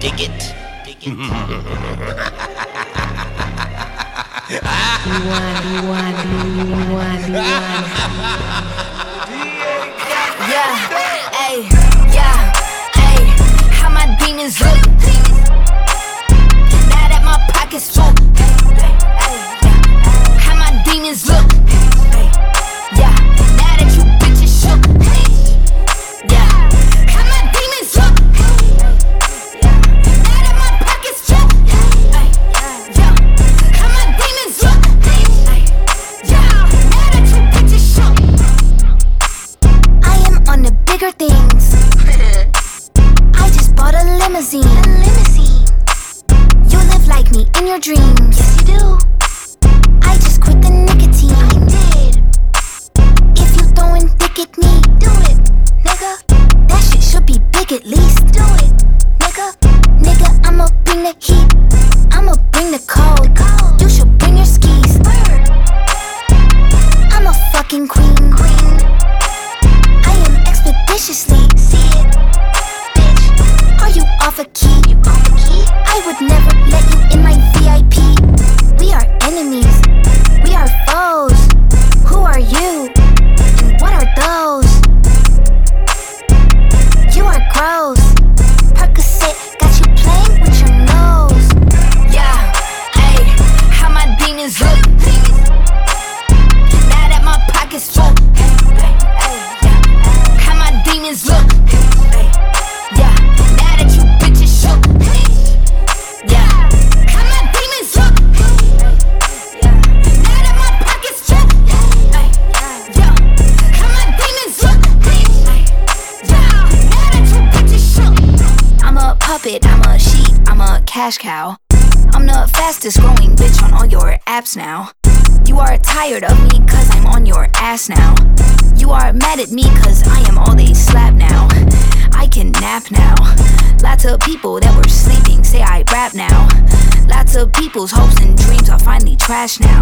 Dig it. Dig it. Yeah, ayy, yeah, ayy. How my demons look? Now that my pockets full. How my demons look? Demons look. Yeah, now that you bitches shook. Yeah, how my demons look. Now that my pockets full. Yeah, how my demons look. Yeah, now that you bitches shook. I'm a puppet, I'm a sheep, I'm a cash cow. I'm the fastest growing bitch on all your apps now. You are tired of me cause I'm on your ass now. You are mad at me cause I am all they slap now. I can nap now. Lots of people that were sleeping say I rap now. Lots of people's hopes and dreams are finally trash now.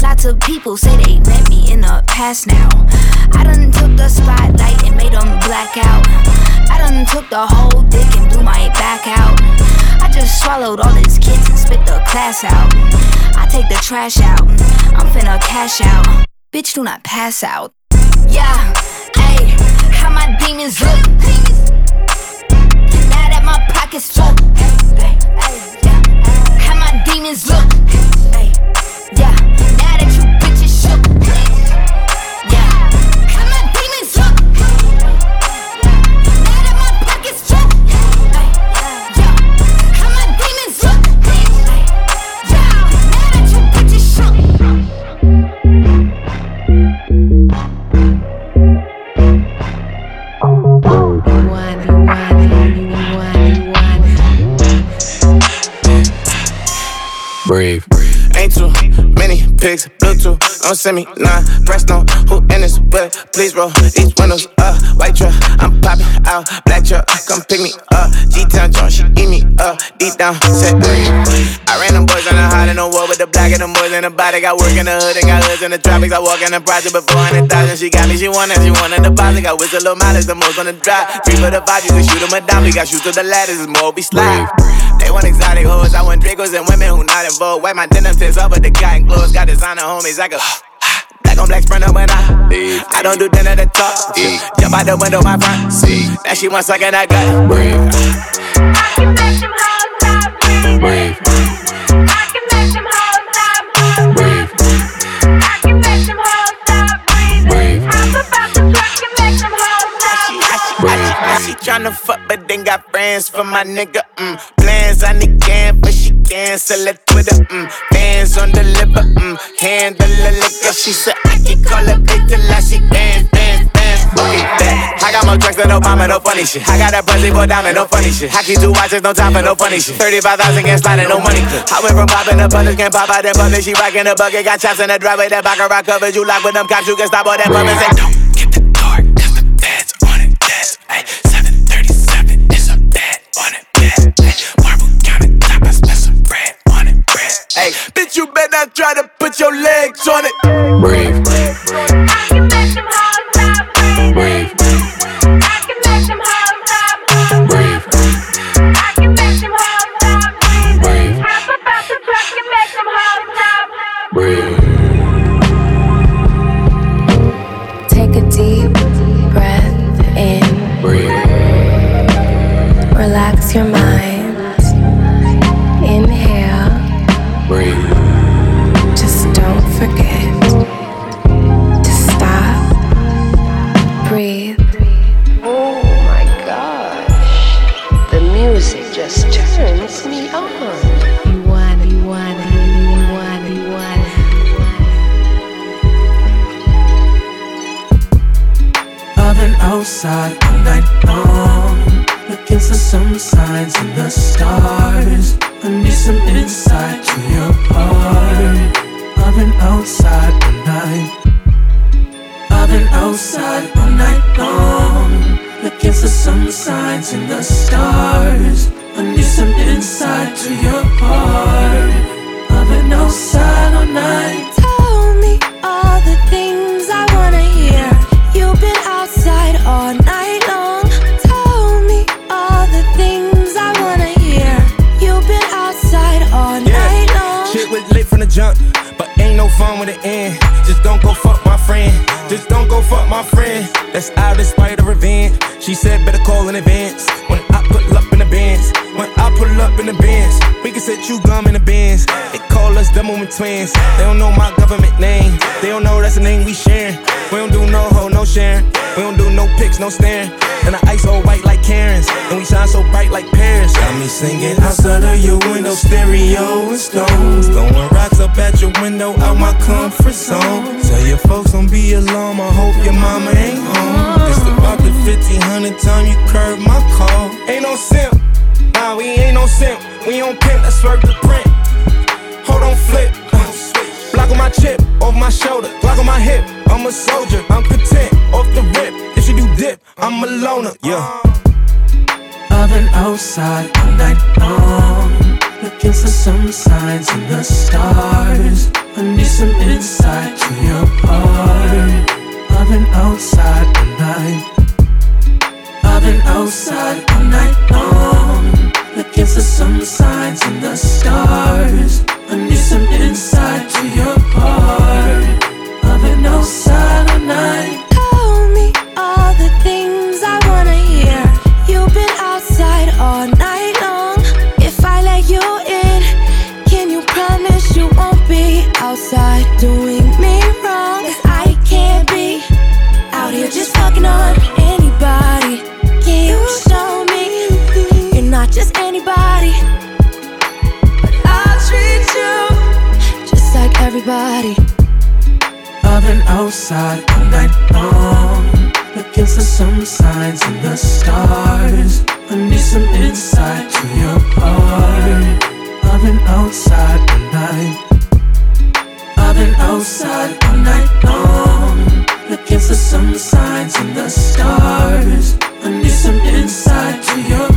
Lots of people say they met me in the past now. I done took the spotlight and made them black out. I done took the whole dick and blew my back out. I just swallowed all his kids and spit the class out. I take the trash out. I'm finna cash out. Bitch, do not pass out. Yeah, ayy, how my demons look. Pockets full. How my demons look. Ain't too many pics, Bluetooth, don't send me none. Press no, who in this bullet? Please roll these windows up. White truck, I'm popping out. Black truck, come pick me up. G-Town Jones, she eat me up. Deep down, set I ran them boys on the hot in the war with the black and them boys in the body. Got work in the hood and got hoods in the tropics. I walk in the project but 100,000. She got me, she wanted, she wanted the deposit. Got whistle low mileage, the most on the drive. Three for the five, you can shoot them a dime. We got shoot to the ladders, it's more, be slide. They want exotic hoes, I want Dracos and women who not involved. Wipe my denim tips up with the cotton clothes. Got designer homies, I go. Black on black sprinter when I I don't do dinner to talk. Jump out the window, my front. See that she want sucking that gut. Brave. Uh, friends for my nigga. Mm. Plans I need can, but she cancel it Twitter. Mm. Fans on the liver, mm. handle the liquor. She said I can call her bitch till she dance, dance, dance. I got more tracks than Obama, no funny shit. I got a pussy for diamond, no funny shit. I keep two watches, no time for no funny shit. 35,000 can't slide no money. I went from popping the buttons, can't pop out that public. She rockin' the bucket, got chops in the driveway. That baccarat covered you lock with them cops. You can stop all that pumping. Say, you better not try to put your legs on it. Brave. For some signs in the stars. I need some insight to your heart. I've been outside all night. I've been outside all night long, looking for some signs in the stars. I need some insight to your heart. I've been outside all night. With the end. Just don't go fuck my friend. Just don't go fuck my friend. That's out in spite of revenge. She said better call in advance. When I pull up in the bins, when I pull up in the bins, we can set you gum in the bins. They call us the moment twins. They don't know my government name. They don't know that's the name we sharing. We don't do no hoe, no sharing. We don't do no pics, no staring. And the ice all white like Karens. And we shine so bright like Paris. Got me singing outside of your window, stereo and stones. Throwing rocks up at your window, out my comfort zone. Tell your folks don't be alarmed, I hope your mama ain't home. It's about the 1500 time you curve my call. Ain't no simp, nah, we ain't no simp. We on pimp, let's work the print. Hold on, flip. Block on my chip, off my shoulder, block on my hip. I'm a soldier, I'm content, off the rip. If she do dip, I'm a loner, yeah. I've been outside all night long, looking for some signs in the stars. I need some insight to your heart. I've been outside all night. I've been outside all night long, looking for some signs in the stars. I need some insight to your heart. Been outside all night. Outside all night long, looking for some signs in the stars. I need some insight to your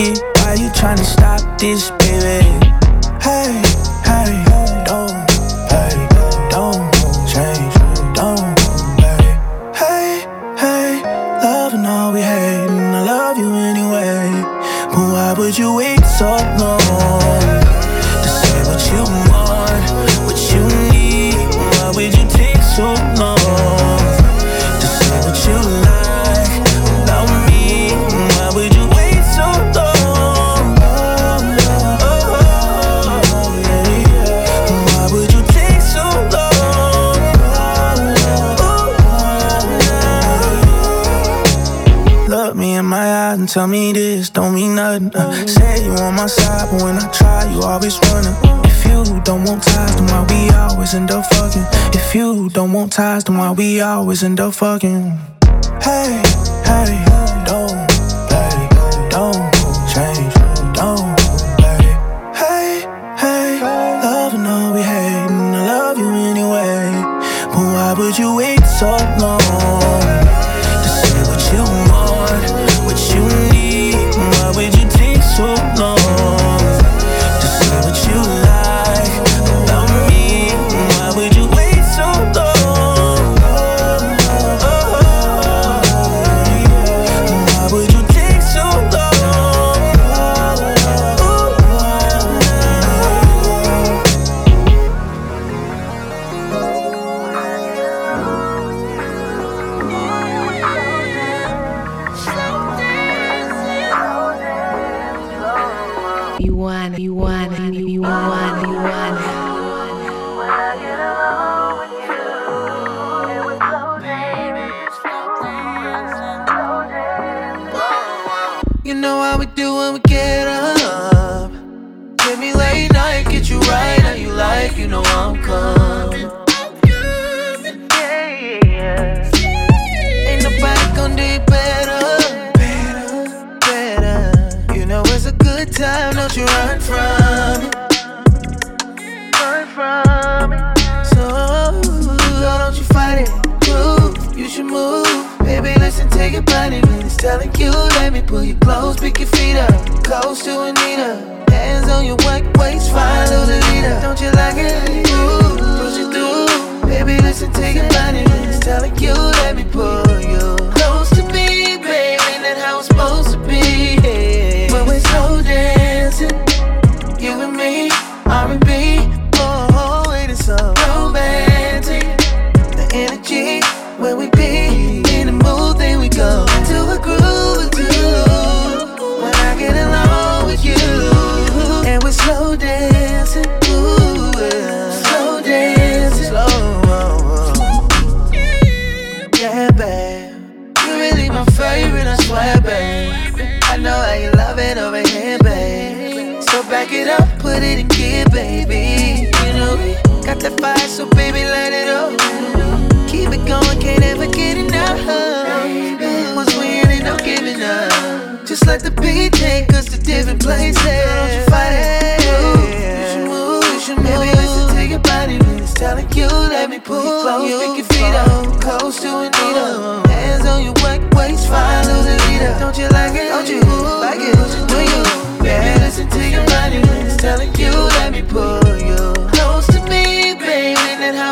pocket. Why you tryna stop this, baby? Tell me this don't mean nothing. Uh, say you on my side, but when I try, you always running. If you don't want ties, then why we always end up fucking? If you don't want ties, then why we always end up fucking? Hey, hey, don't, don't change, don't, hey, hey, and all we hate, and I love you anyway. But why would you wait so long to Anita, hands on your waist.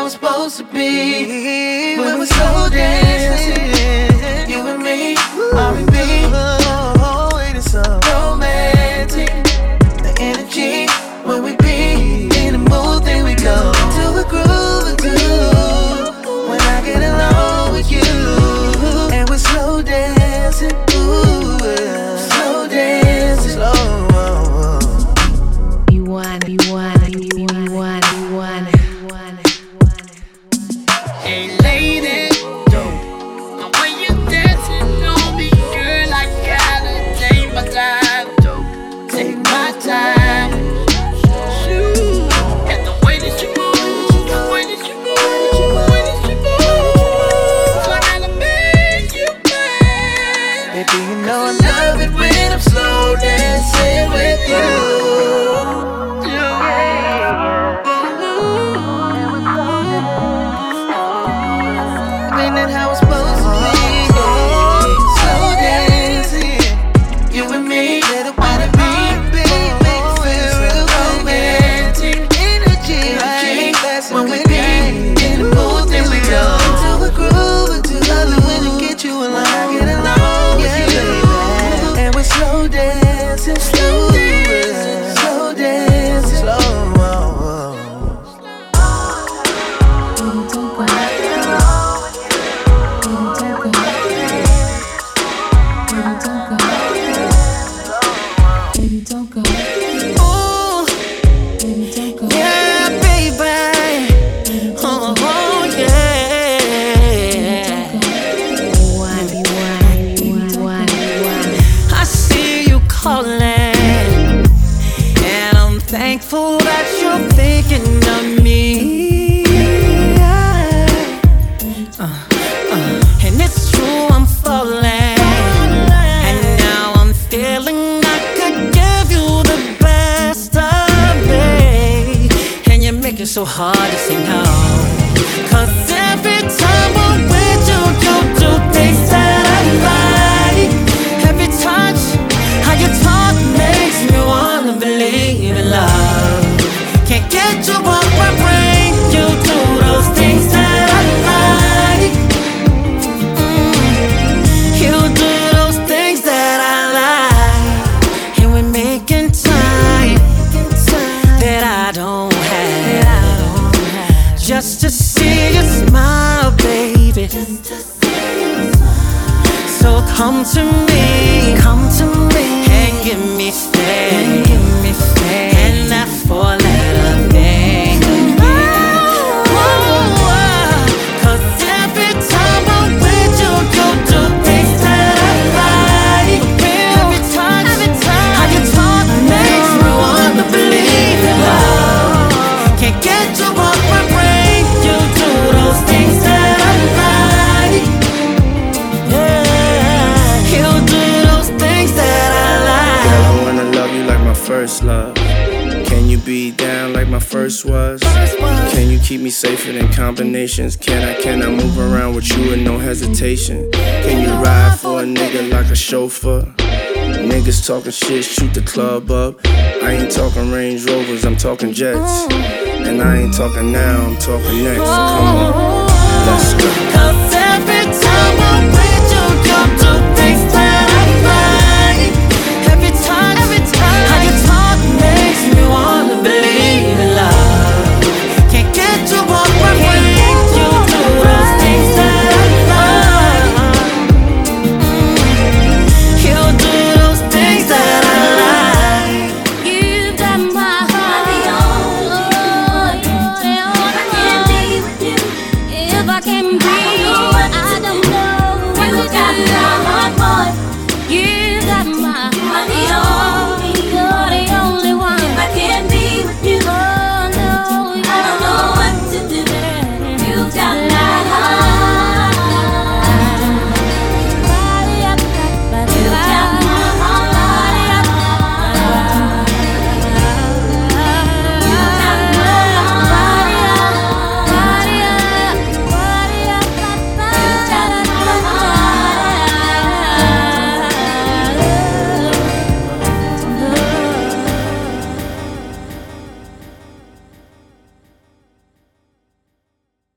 was supposed to be. when We were so dancing, you and me, R&B. so hard to say no. Cause every time I'm with you, you do things that I like. Every touch, how you talk makes me wanna believe in love. Can't get you So come to me, come to me, and give me. Be down like my first was? Can you keep me safer than combinations? Can I, can I move around with you with no hesitation? Can you ride for a nigga like a chauffeur? Niggas talking shit, shoot the club up. I ain't talking Range Rovers, I'm talking jets. And I ain't talking now, I'm talking next. Come on, let's go. Cause every time I wake